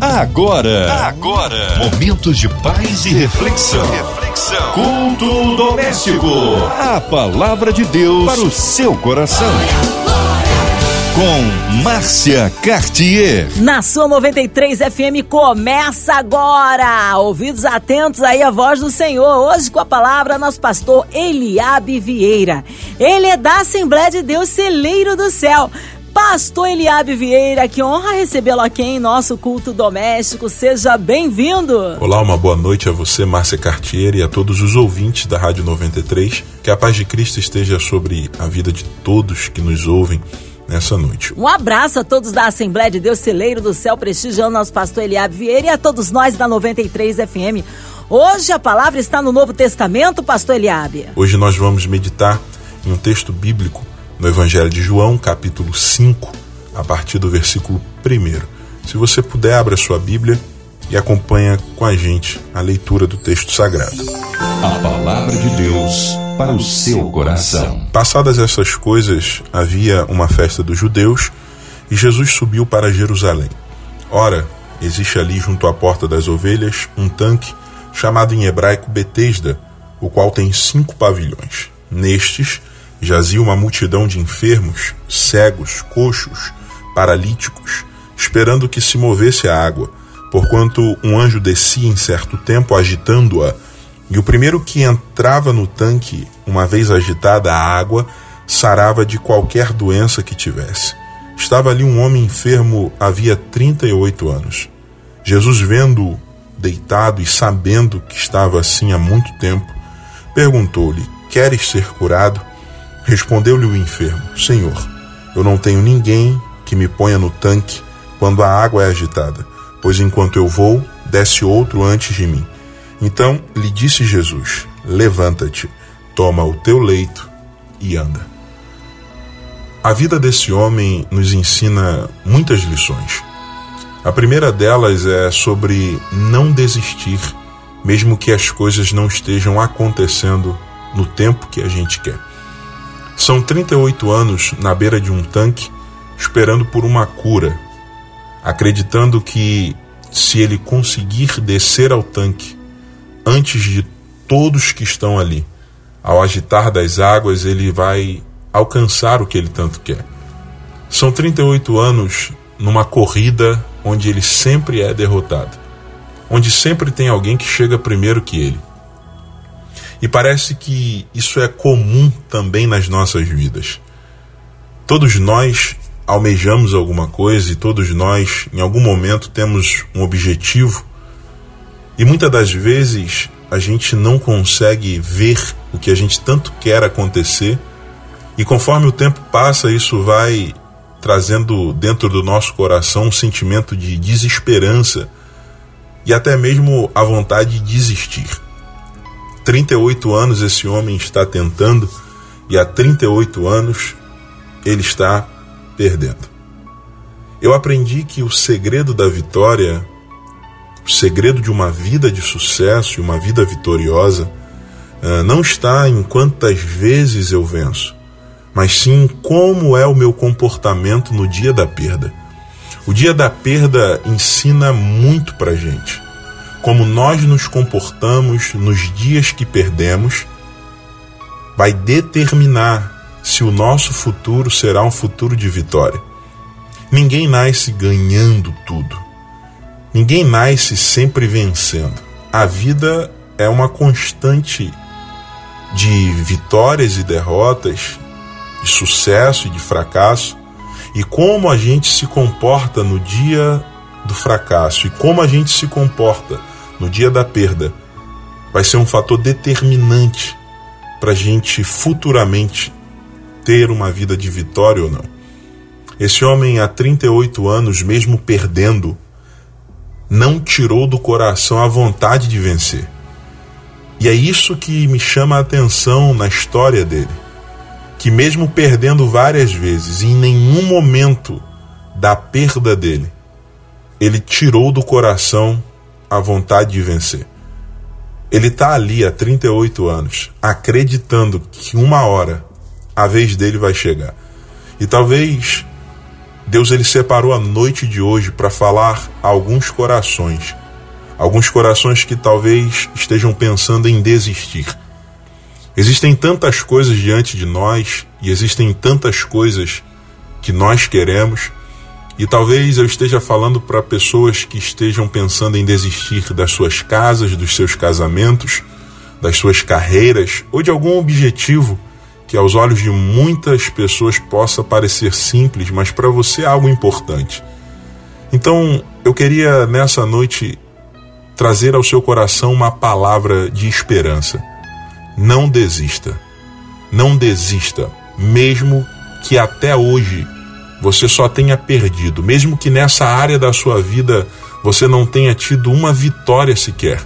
Agora, agora, momentos de paz e reflexão. reflexão. Culto doméstico. A palavra de Deus para o seu coração. Com Márcia Cartier. Na sua 93 FM começa agora. Ouvidos atentos aí à voz do Senhor. Hoje com a palavra nosso pastor Eliabe Vieira. Ele é da Assembleia de Deus Celeiro do Céu. Pastor Eliabe Vieira, que honra recebê-lo aqui em nosso culto doméstico. Seja bem-vindo. Olá, uma boa noite a você, Márcia Cartier, e a todos os ouvintes da Rádio 93. Que a paz de Cristo esteja sobre a vida de todos que nos ouvem nessa noite. Um abraço a todos da Assembleia de Deus Celeiro do Céu, prestigiando nosso pastor Eliabe Vieira e a todos nós da 93 FM. Hoje a palavra está no Novo Testamento, pastor Eliabe. Hoje nós vamos meditar em um texto bíblico no Evangelho de João, capítulo 5, a partir do versículo 1. Se você puder, abra sua Bíblia e acompanha com a gente a leitura do texto sagrado. A palavra de Deus para o seu coração. Passadas essas coisas, havia uma festa dos judeus e Jesus subiu para Jerusalém. Ora, existe ali junto à porta das ovelhas um tanque chamado em hebraico Betesda, o qual tem cinco pavilhões. Nestes, jazia uma multidão de enfermos, cegos, coxos, paralíticos, esperando que se movesse a água, porquanto um anjo descia em certo tempo agitando-a, e o primeiro que entrava no tanque, uma vez agitada a água, sarava de qualquer doença que tivesse. Estava ali um homem enfermo havia 38 anos. Jesus, vendo-o deitado e sabendo que estava assim há muito tempo, perguntou-lhe: Queres ser curado? Respondeu-lhe o enfermo: Senhor, eu não tenho ninguém que me ponha no tanque quando a água é agitada, pois enquanto eu vou, desce outro antes de mim. Então lhe disse Jesus: Levanta-te, toma o teu leito e anda. A vida desse homem nos ensina muitas lições. A primeira delas é sobre não desistir, mesmo que as coisas não estejam acontecendo no tempo que a gente quer. São 38 anos na beira de um tanque, esperando por uma cura, acreditando que se ele conseguir descer ao tanque antes de todos que estão ali, ao agitar das águas, ele vai alcançar o que ele tanto quer. São 38 anos numa corrida onde ele sempre é derrotado, onde sempre tem alguém que chega primeiro que ele. E parece que isso é comum também nas nossas vidas. Todos nós almejamos alguma coisa e todos nós, em algum momento, temos um objetivo e muitas das vezes a gente não consegue ver o que a gente tanto quer acontecer e conforme o tempo passa, isso vai trazendo dentro do nosso coração um sentimento de desesperança e até mesmo a vontade de desistir. 38 anos esse homem está tentando e há 38 anos ele está perdendo. Eu aprendi que o segredo da vitória, o segredo de uma vida de sucesso e uma vida vitoriosa, eh, não está em quantas vezes eu venço, mas sim como é o meu comportamento no dia da perda. O dia da perda ensina muito para gente como nós nos comportamos nos dias que perdemos, vai determinar se o nosso futuro será um futuro de vitória. Ninguém nasce ganhando tudo. Ninguém nasce sempre vencendo. A vida é uma constante de vitórias e derrotas, de sucesso e de fracasso. E como a gente se comporta no dia do fracasso e como a gente se comporta no dia da perda vai ser um fator determinante para a gente futuramente ter uma vida de vitória ou não. Esse homem, há 38 anos, mesmo perdendo, não tirou do coração a vontade de vencer. E é isso que me chama a atenção na história dele. Que, mesmo perdendo várias vezes, em nenhum momento da perda dele, ele tirou do coração a vontade de vencer. Ele está ali há 38 anos, acreditando que uma hora a vez dele vai chegar. E talvez Deus ele separou a noite de hoje para falar a alguns corações. Alguns corações que talvez estejam pensando em desistir. Existem tantas coisas diante de nós e existem tantas coisas que nós queremos, e talvez eu esteja falando para pessoas que estejam pensando em desistir das suas casas, dos seus casamentos, das suas carreiras ou de algum objetivo que aos olhos de muitas pessoas possa parecer simples, mas para você é algo importante. Então, eu queria nessa noite trazer ao seu coração uma palavra de esperança. Não desista. Não desista, mesmo que até hoje você só tenha perdido, mesmo que nessa área da sua vida você não tenha tido uma vitória sequer.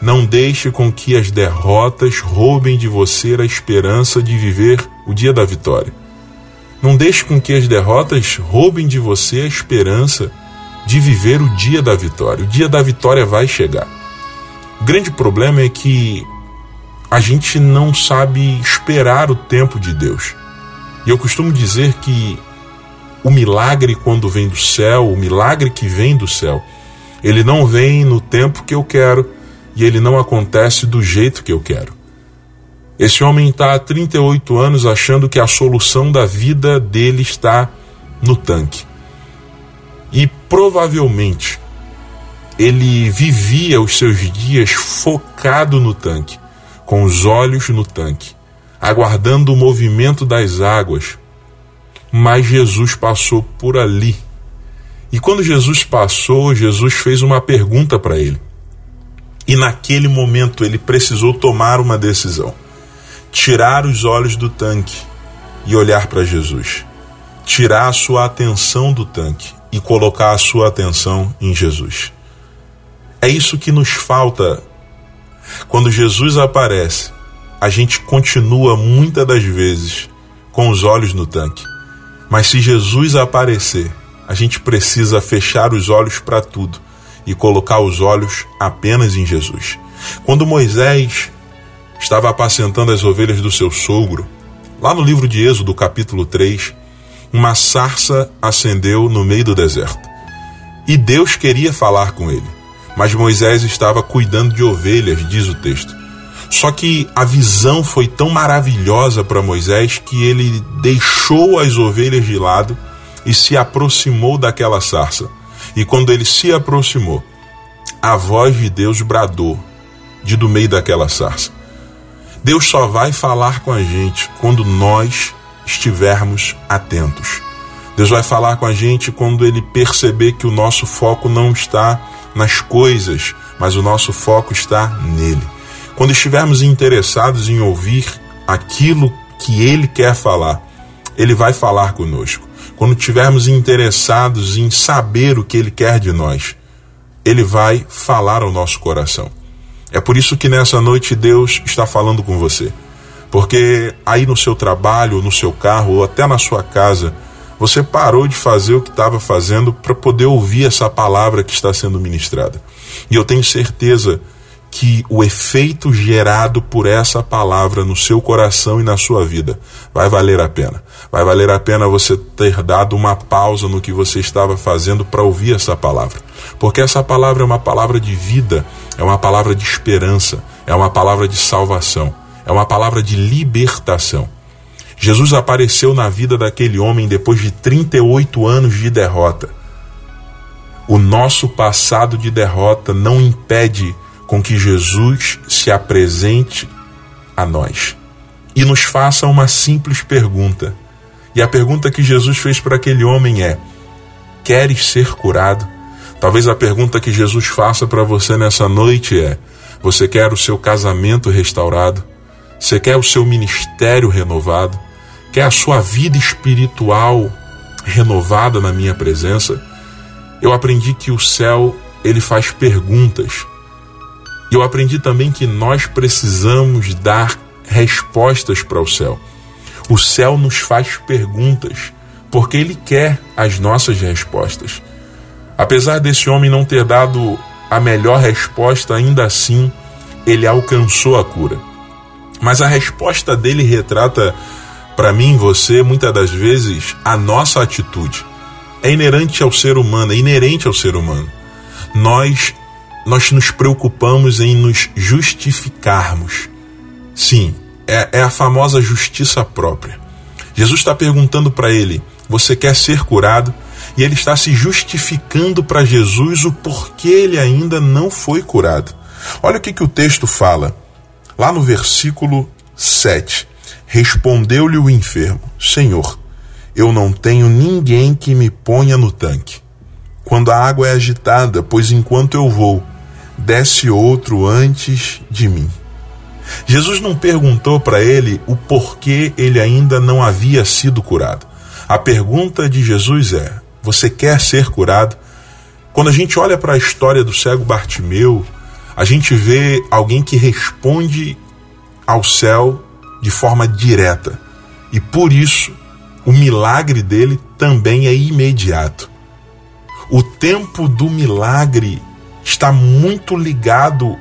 Não deixe com que as derrotas roubem de você a esperança de viver o dia da vitória. Não deixe com que as derrotas roubem de você a esperança de viver o dia da vitória. O dia da vitória vai chegar. O grande problema é que a gente não sabe esperar o tempo de Deus. E eu costumo dizer que o milagre, quando vem do céu, o milagre que vem do céu, ele não vem no tempo que eu quero e ele não acontece do jeito que eu quero. Esse homem está há 38 anos achando que a solução da vida dele está no tanque. E provavelmente ele vivia os seus dias focado no tanque, com os olhos no tanque, aguardando o movimento das águas mas Jesus passou por ali. E quando Jesus passou, Jesus fez uma pergunta para ele. E naquele momento ele precisou tomar uma decisão: tirar os olhos do tanque e olhar para Jesus. Tirar a sua atenção do tanque e colocar a sua atenção em Jesus. É isso que nos falta. Quando Jesus aparece, a gente continua muitas das vezes com os olhos no tanque mas se Jesus aparecer, a gente precisa fechar os olhos para tudo e colocar os olhos apenas em Jesus. Quando Moisés estava apacentando as ovelhas do seu sogro, lá no livro de Êxodo, capítulo 3, uma sarça acendeu no meio do deserto. E Deus queria falar com ele, mas Moisés estava cuidando de ovelhas, diz o texto. Só que a visão foi tão maravilhosa para Moisés que ele deixou as ovelhas de lado e se aproximou daquela sarça. E quando ele se aproximou, a voz de Deus bradou de do meio daquela sarça. Deus só vai falar com a gente quando nós estivermos atentos. Deus vai falar com a gente quando ele perceber que o nosso foco não está nas coisas, mas o nosso foco está nele. Quando estivermos interessados em ouvir aquilo que Ele quer falar, Ele vai falar conosco. Quando estivermos interessados em saber o que Ele quer de nós, Ele vai falar ao nosso coração. É por isso que nessa noite Deus está falando com você. Porque aí no seu trabalho, no seu carro ou até na sua casa, você parou de fazer o que estava fazendo para poder ouvir essa palavra que está sendo ministrada. E eu tenho certeza que o efeito gerado por essa palavra no seu coração e na sua vida vai valer a pena. Vai valer a pena você ter dado uma pausa no que você estava fazendo para ouvir essa palavra. Porque essa palavra é uma palavra de vida, é uma palavra de esperança, é uma palavra de salvação, é uma palavra de libertação. Jesus apareceu na vida daquele homem depois de 38 anos de derrota. O nosso passado de derrota não impede com que Jesus se apresente a nós e nos faça uma simples pergunta. E a pergunta que Jesus fez para aquele homem é: Queres ser curado? Talvez a pergunta que Jesus faça para você nessa noite é: Você quer o seu casamento restaurado? Você quer o seu ministério renovado? Quer a sua vida espiritual renovada na minha presença? Eu aprendi que o céu ele faz perguntas e eu aprendi também que nós precisamos dar respostas para o céu. O céu nos faz perguntas, porque ele quer as nossas respostas. Apesar desse homem não ter dado a melhor resposta, ainda assim ele alcançou a cura. Mas a resposta dele retrata para mim, você, muitas das vezes, a nossa atitude. é inerente ao ser humano, é inerente ao ser humano. Nós nós nos preocupamos em nos justificarmos. Sim, é, é a famosa justiça própria. Jesus está perguntando para ele: Você quer ser curado? E ele está se justificando para Jesus o porquê ele ainda não foi curado. Olha o que, que o texto fala, lá no versículo 7. Respondeu-lhe o enfermo: Senhor, eu não tenho ninguém que me ponha no tanque. Quando a água é agitada, pois enquanto eu vou, desce outro antes de mim. Jesus não perguntou para ele o porquê ele ainda não havia sido curado. A pergunta de Jesus é: Você quer ser curado? Quando a gente olha para a história do cego Bartimeu, a gente vê alguém que responde ao céu de forma direta. E por isso, o milagre dele também é imediato. O tempo do milagre está muito ligado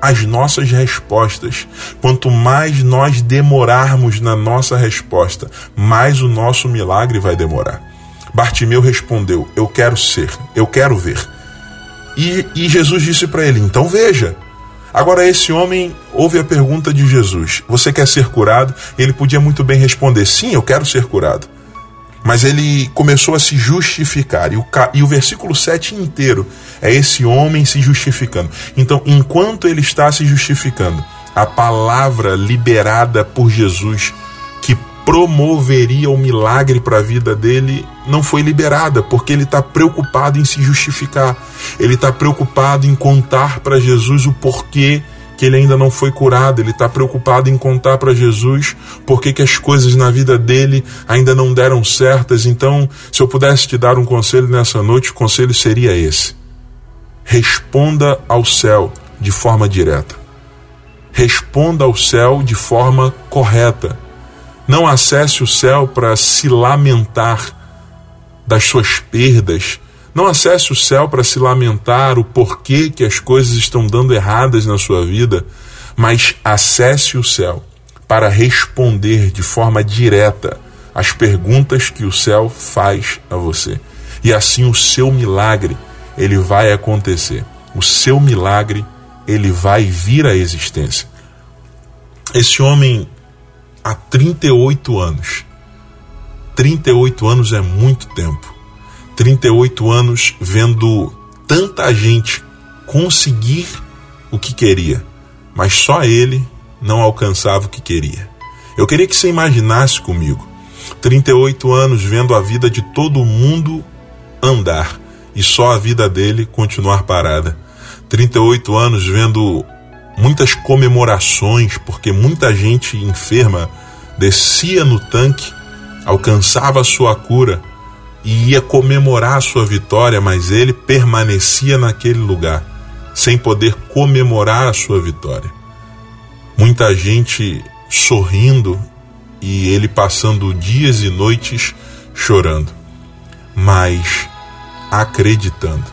às nossas respostas. Quanto mais nós demorarmos na nossa resposta, mais o nosso milagre vai demorar. Bartimeu respondeu: Eu quero ser, eu quero ver. E, e Jesus disse para ele: Então veja. Agora, esse homem ouve a pergunta de Jesus: Você quer ser curado? Ele podia muito bem responder: Sim, eu quero ser curado. Mas ele começou a se justificar. E o, e o versículo 7 inteiro é esse homem se justificando. Então, enquanto ele está se justificando, a palavra liberada por Jesus que promoveria o milagre para a vida dele não foi liberada, porque ele está preocupado em se justificar. Ele está preocupado em contar para Jesus o porquê que ele ainda não foi curado, ele está preocupado em contar para Jesus por que as coisas na vida dele ainda não deram certas. Então, se eu pudesse te dar um conselho nessa noite, o conselho seria esse: responda ao céu de forma direta. Responda ao céu de forma correta. Não acesse o céu para se lamentar das suas perdas, não acesse o céu para se lamentar o porquê que as coisas estão dando erradas na sua vida, mas acesse o céu para responder de forma direta as perguntas que o céu faz a você. E assim o seu milagre, ele vai acontecer. O seu milagre, ele vai vir à existência. Esse homem há 38 anos. 38 anos é muito tempo 38 anos vendo tanta gente conseguir o que queria, mas só ele não alcançava o que queria. Eu queria que você imaginasse comigo 38 anos vendo a vida de todo mundo andar e só a vida dele continuar parada. 38 anos vendo muitas comemorações, porque muita gente enferma descia no tanque, alcançava a sua cura e ia comemorar a sua vitória, mas ele permanecia naquele lugar, sem poder comemorar a sua vitória. Muita gente sorrindo e ele passando dias e noites chorando, mas acreditando.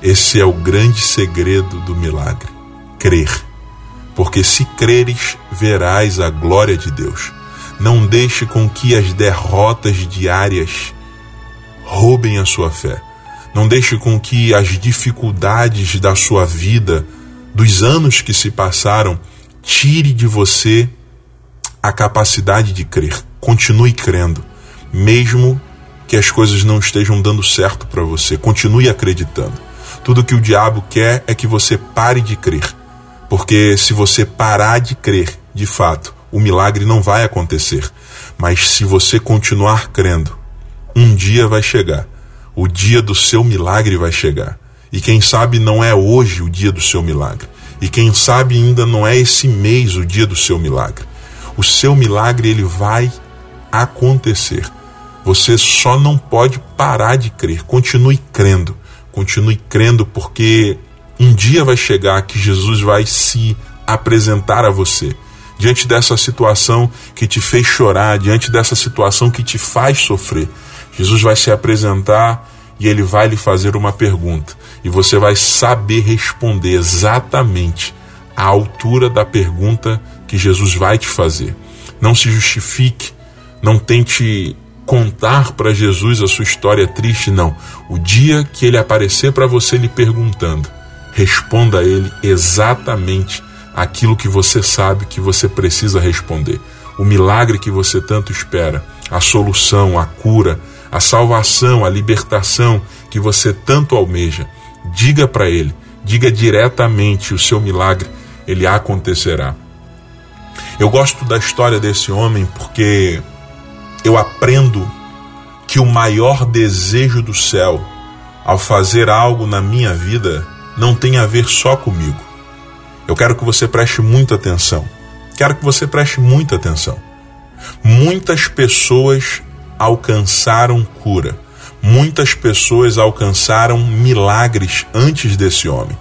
Esse é o grande segredo do milagre: crer. Porque se creres, verás a glória de Deus. Não deixe com que as derrotas diárias roubem a sua fé. Não deixe com que as dificuldades da sua vida, dos anos que se passaram, tire de você a capacidade de crer. Continue crendo, mesmo que as coisas não estejam dando certo para você. Continue acreditando. Tudo que o diabo quer é que você pare de crer. Porque se você parar de crer, de fato, o milagre não vai acontecer. Mas se você continuar crendo, um dia vai chegar. O dia do seu milagre vai chegar. E quem sabe não é hoje o dia do seu milagre. E quem sabe ainda não é esse mês o dia do seu milagre. O seu milagre ele vai acontecer. Você só não pode parar de crer. Continue crendo. Continue crendo porque um dia vai chegar que Jesus vai se apresentar a você. Diante dessa situação que te fez chorar, diante dessa situação que te faz sofrer, Jesus vai se apresentar e ele vai lhe fazer uma pergunta. E você vai saber responder exatamente à altura da pergunta que Jesus vai te fazer. Não se justifique, não tente contar para Jesus a sua história triste, não. O dia que ele aparecer para você lhe perguntando, responda a ele exatamente aquilo que você sabe que você precisa responder. O milagre que você tanto espera, a solução, a cura, a salvação, a libertação que você tanto almeja. Diga para ele, diga diretamente o seu milagre, ele acontecerá. Eu gosto da história desse homem porque eu aprendo que o maior desejo do céu ao fazer algo na minha vida não tem a ver só comigo. Eu quero que você preste muita atenção. Quero que você preste muita atenção. Muitas pessoas alcançaram cura. Muitas pessoas alcançaram milagres antes desse homem.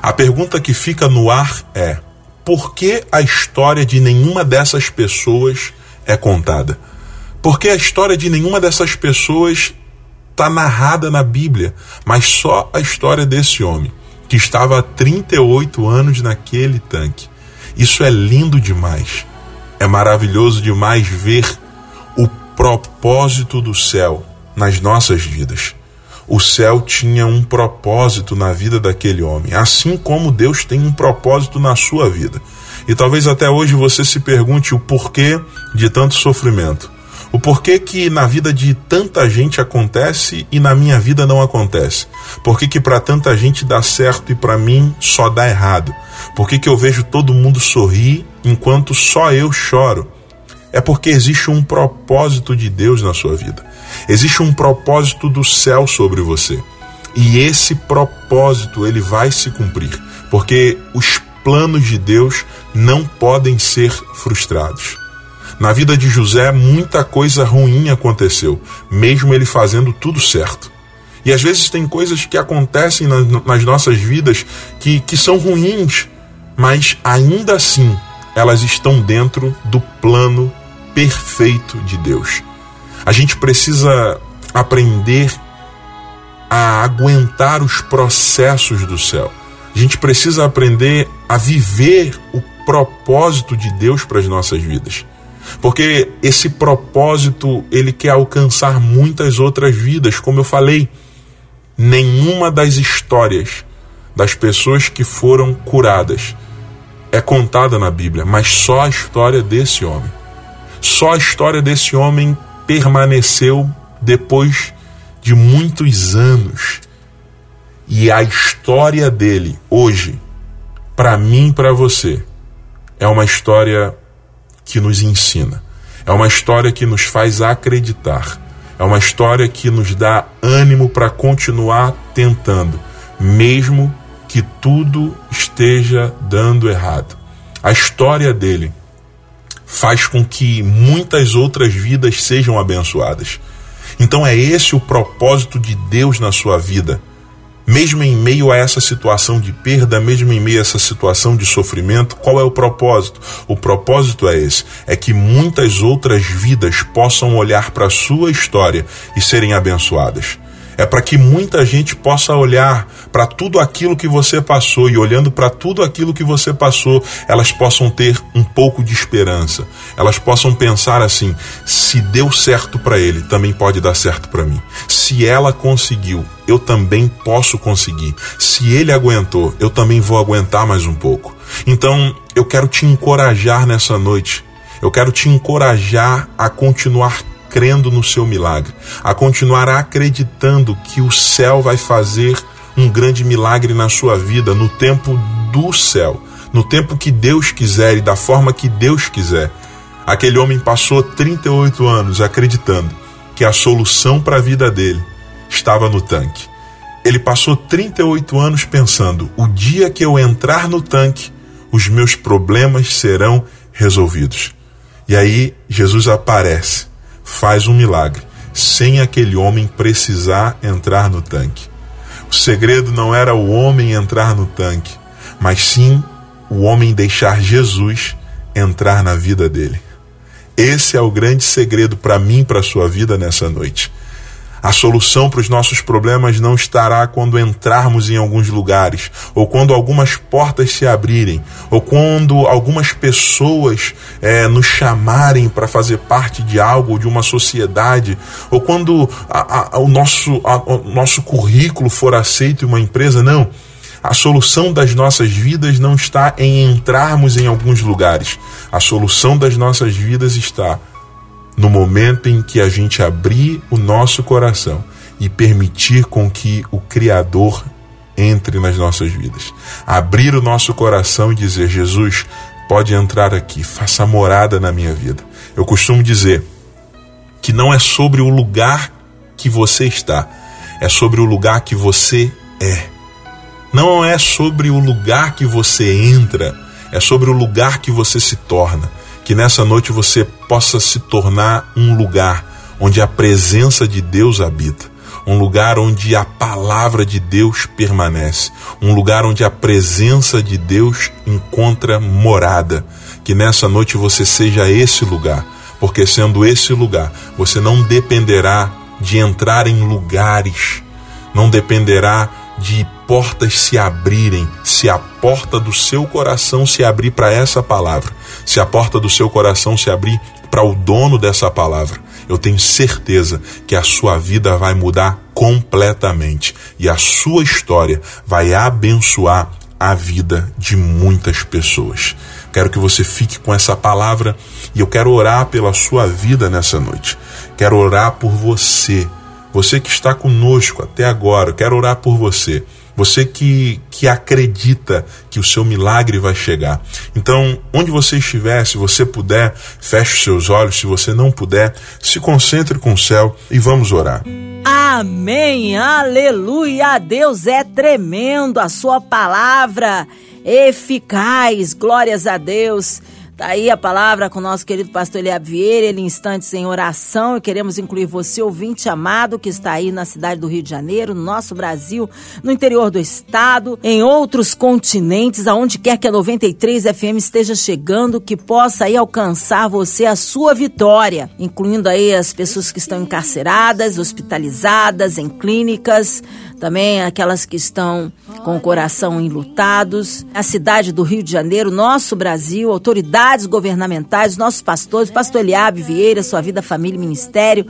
A pergunta que fica no ar é: por que a história de nenhuma dessas pessoas é contada? Porque a história de nenhuma dessas pessoas está narrada na Bíblia, mas só a história desse homem, que estava há 38 anos naquele tanque. Isso é lindo demais. É maravilhoso demais ver o propósito do céu nas nossas vidas. O céu tinha um propósito na vida daquele homem, assim como Deus tem um propósito na sua vida. E talvez até hoje você se pergunte o porquê de tanto sofrimento. O porquê que na vida de tanta gente acontece e na minha vida não acontece? Por que, que para tanta gente dá certo e para mim só dá errado? Por que, que eu vejo todo mundo sorrir enquanto só eu choro? É porque existe um propósito de Deus na sua vida. Existe um propósito do céu sobre você. E esse propósito ele vai se cumprir, porque os planos de Deus não podem ser frustrados. Na vida de José, muita coisa ruim aconteceu, mesmo ele fazendo tudo certo. E às vezes tem coisas que acontecem nas, nossas vidas que, que são ruins, mas ainda assim elas estão dentro do plano perfeito de Deus. A gente precisa aprender a aguentar os processos do céu. A gente precisa aprender a viver o propósito de Deus para as nossas vidas. Porque esse propósito, ele quer alcançar muitas outras vidas, como eu falei. Nenhuma das histórias das pessoas que foram curadas é contada na Bíblia, mas só a história desse homem. Só a história desse homem permaneceu depois de muitos anos. E a história dele hoje, para mim e para você, é uma história que nos ensina. É uma história que nos faz acreditar. É uma história que nos dá ânimo para continuar tentando, mesmo que tudo esteja dando errado. A história dele faz com que muitas outras vidas sejam abençoadas. Então é esse o propósito de Deus na sua vida mesmo em meio a essa situação de perda, mesmo em meio a essa situação de sofrimento, qual é o propósito? O propósito é esse: é que muitas outras vidas possam olhar para a sua história e serem abençoadas é para que muita gente possa olhar para tudo aquilo que você passou e olhando para tudo aquilo que você passou, elas possam ter um pouco de esperança. Elas possam pensar assim: se deu certo para ele, também pode dar certo para mim. Se ela conseguiu, eu também posso conseguir. Se ele aguentou, eu também vou aguentar mais um pouco. Então, eu quero te encorajar nessa noite. Eu quero te encorajar a continuar crendo no seu milagre, a continuar acreditando que o céu vai fazer um grande milagre na sua vida no tempo do céu, no tempo que Deus quiser e da forma que Deus quiser. Aquele homem passou 38 anos acreditando que a solução para a vida dele estava no tanque. Ele passou 38 anos pensando: o dia que eu entrar no tanque, os meus problemas serão resolvidos. E aí Jesus aparece faz um milagre, sem aquele homem precisar entrar no tanque. O segredo não era o homem entrar no tanque, mas sim o homem deixar Jesus entrar na vida dele. Esse é o grande segredo para mim, para sua vida nessa noite. A solução para os nossos problemas não estará quando entrarmos em alguns lugares, ou quando algumas portas se abrirem, ou quando algumas pessoas é, nos chamarem para fazer parte de algo, de uma sociedade, ou quando a, a, o, nosso, a, o nosso currículo for aceito em uma empresa. Não. A solução das nossas vidas não está em entrarmos em alguns lugares. A solução das nossas vidas está no momento em que a gente abrir o nosso coração e permitir com que o Criador entre nas nossas vidas. Abrir o nosso coração e dizer: Jesus, pode entrar aqui, faça morada na minha vida. Eu costumo dizer que não é sobre o lugar que você está, é sobre o lugar que você é. Não é sobre o lugar que você entra, é sobre o lugar que você se torna que nessa noite você possa se tornar um lugar onde a presença de Deus habita, um lugar onde a palavra de Deus permanece, um lugar onde a presença de Deus encontra morada. Que nessa noite você seja esse lugar, porque sendo esse lugar, você não dependerá de entrar em lugares, não dependerá de portas se abrirem, se a porta do seu coração se abrir para essa palavra, se a porta do seu coração se abrir para o dono dessa palavra, eu tenho certeza que a sua vida vai mudar completamente e a sua história vai abençoar a vida de muitas pessoas. Quero que você fique com essa palavra e eu quero orar pela sua vida nessa noite. Quero orar por você você que está conosco até agora, quero orar por você. Você que, que acredita que o seu milagre vai chegar. Então, onde você estiver, se você puder, feche os seus olhos. Se você não puder, se concentre com o céu e vamos orar. Amém, aleluia. Deus é tremendo, a sua palavra eficaz. Glórias a Deus. Tá aí a palavra com o nosso querido pastor Eliab Vieira, ele instantes em oração e queremos incluir você, ouvinte amado, que está aí na cidade do Rio de Janeiro, no nosso Brasil, no interior do estado, em outros continentes, aonde quer que a 93 FM esteja chegando, que possa aí alcançar você a sua vitória, incluindo aí as pessoas que estão encarceradas, hospitalizadas, em clínicas, também aquelas que estão com o coração enlutados, a cidade do Rio de Janeiro, nosso Brasil, autoridades governamentais, nossos pastores, pastor Eliabe Vieira, sua vida, família e ministério,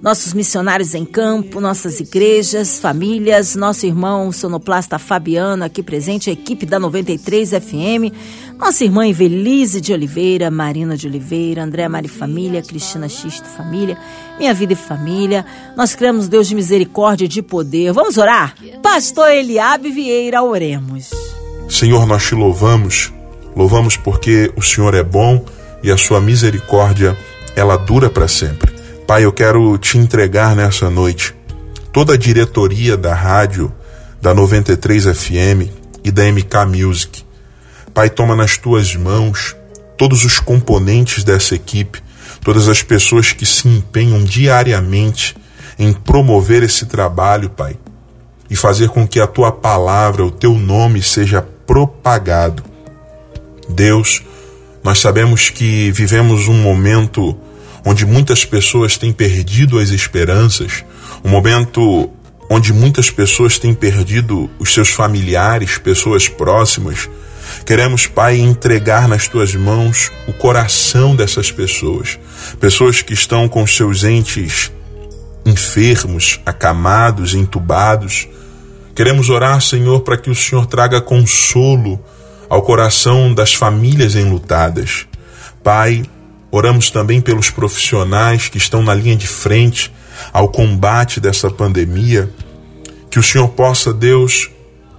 nossos missionários em campo, nossas igrejas, famílias, nosso irmão sonoplasta Fabiano aqui presente, a equipe da 93 FM, nossa irmã Evelise de Oliveira, Marina de Oliveira, André Mari Família, Cristina Xisto Família, Minha Vida e Família. Nós cremos Deus de misericórdia e de poder. Vamos orar? Pastor Eliabe Vieira, oremos. Senhor, nós te louvamos, louvamos porque o Senhor é bom e a sua misericórdia, ela dura para sempre. Pai, eu quero te entregar nessa noite toda a diretoria da rádio, da 93 FM e da MK Music. Pai, toma nas tuas mãos todos os componentes dessa equipe, todas as pessoas que se empenham diariamente em promover esse trabalho, Pai, e fazer com que a tua palavra, o teu nome seja propagado. Deus, nós sabemos que vivemos um momento onde muitas pessoas têm perdido as esperanças, um momento onde muitas pessoas têm perdido os seus familiares, pessoas próximas. Queremos, Pai, entregar nas tuas mãos o coração dessas pessoas, pessoas que estão com seus entes enfermos, acamados, entubados. Queremos orar, Senhor, para que o Senhor traga consolo ao coração das famílias enlutadas. Pai, Oramos também pelos profissionais que estão na linha de frente ao combate dessa pandemia. Que o Senhor possa, Deus,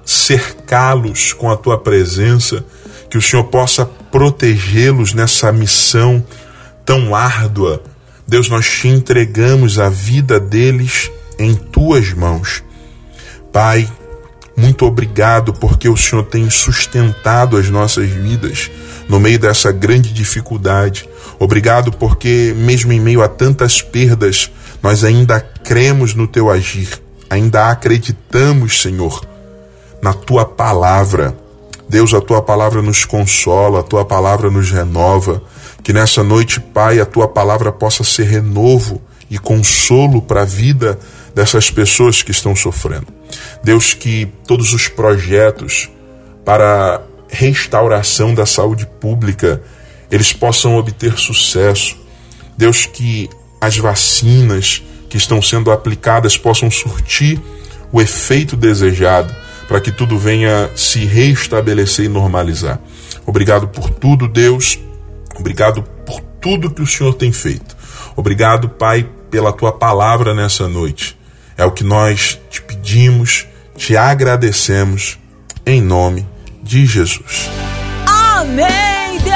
cercá-los com a tua presença, que o Senhor possa protegê-los nessa missão tão árdua. Deus, nós te entregamos a vida deles em tuas mãos. Pai, muito obrigado porque o Senhor tem sustentado as nossas vidas no meio dessa grande dificuldade. Obrigado porque, mesmo em meio a tantas perdas, nós ainda cremos no teu agir, ainda acreditamos, Senhor, na tua palavra. Deus, a tua palavra nos consola, a tua palavra nos renova. Que nessa noite, Pai, a tua palavra possa ser renovo e consolo para a vida dessas pessoas que estão sofrendo. Deus, que todos os projetos para restauração da saúde pública eles possam obter sucesso. Deus, que as vacinas que estão sendo aplicadas possam surtir o efeito desejado, para que tudo venha se restabelecer e normalizar. Obrigado por tudo, Deus. Obrigado por tudo que o Senhor tem feito. Obrigado, Pai, pela tua palavra nessa noite. É o que nós te pedimos, te agradecemos, em nome de Jesus. Amém!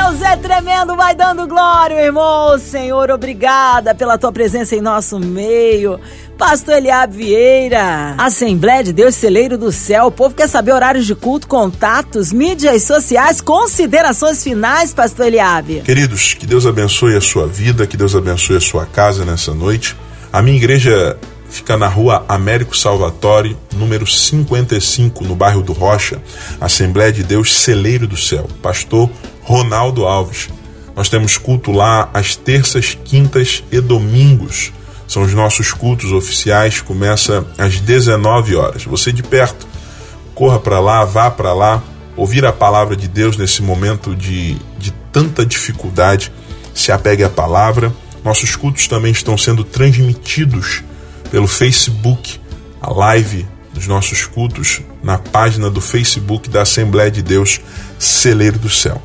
Deus é tremendo, vai dando glória, irmão. Senhor, obrigada pela tua presença em nosso meio. Pastor Eliab Vieira, Assembleia de Deus Celeiro do Céu. O povo quer saber horários de culto, contatos, mídias sociais, considerações finais, Pastor Eliab. Queridos, que Deus abençoe a sua vida, que Deus abençoe a sua casa nessa noite. A minha igreja fica na rua Américo Salvatore, número 55, no bairro do Rocha, Assembleia de Deus Celeiro do Céu. Pastor Ronaldo Alves. Nós temos culto lá às terças, quintas e domingos. São os nossos cultos oficiais, começa às 19 horas. Você de perto, corra para lá, vá para lá, ouvir a palavra de Deus nesse momento de, de tanta dificuldade. Se apegue à palavra. Nossos cultos também estão sendo transmitidos pelo Facebook, a live dos nossos cultos na página do Facebook da Assembleia de Deus Celeiro do Céu.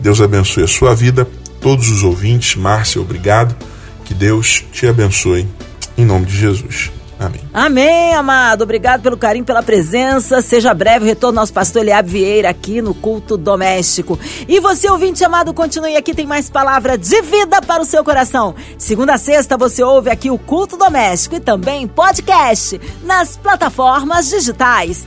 Que Deus abençoe a sua vida, todos os ouvintes. Márcia, obrigado. Que Deus te abençoe. Em nome de Jesus. Amém. Amém, amado. Obrigado pelo carinho, pela presença. Seja breve o retorno ao nosso pastor Eliab Vieira aqui no culto doméstico. E você, ouvinte amado, continue aqui, tem mais palavra de vida para o seu coração. Segunda a sexta você ouve aqui o culto doméstico e também podcast nas plataformas digitais.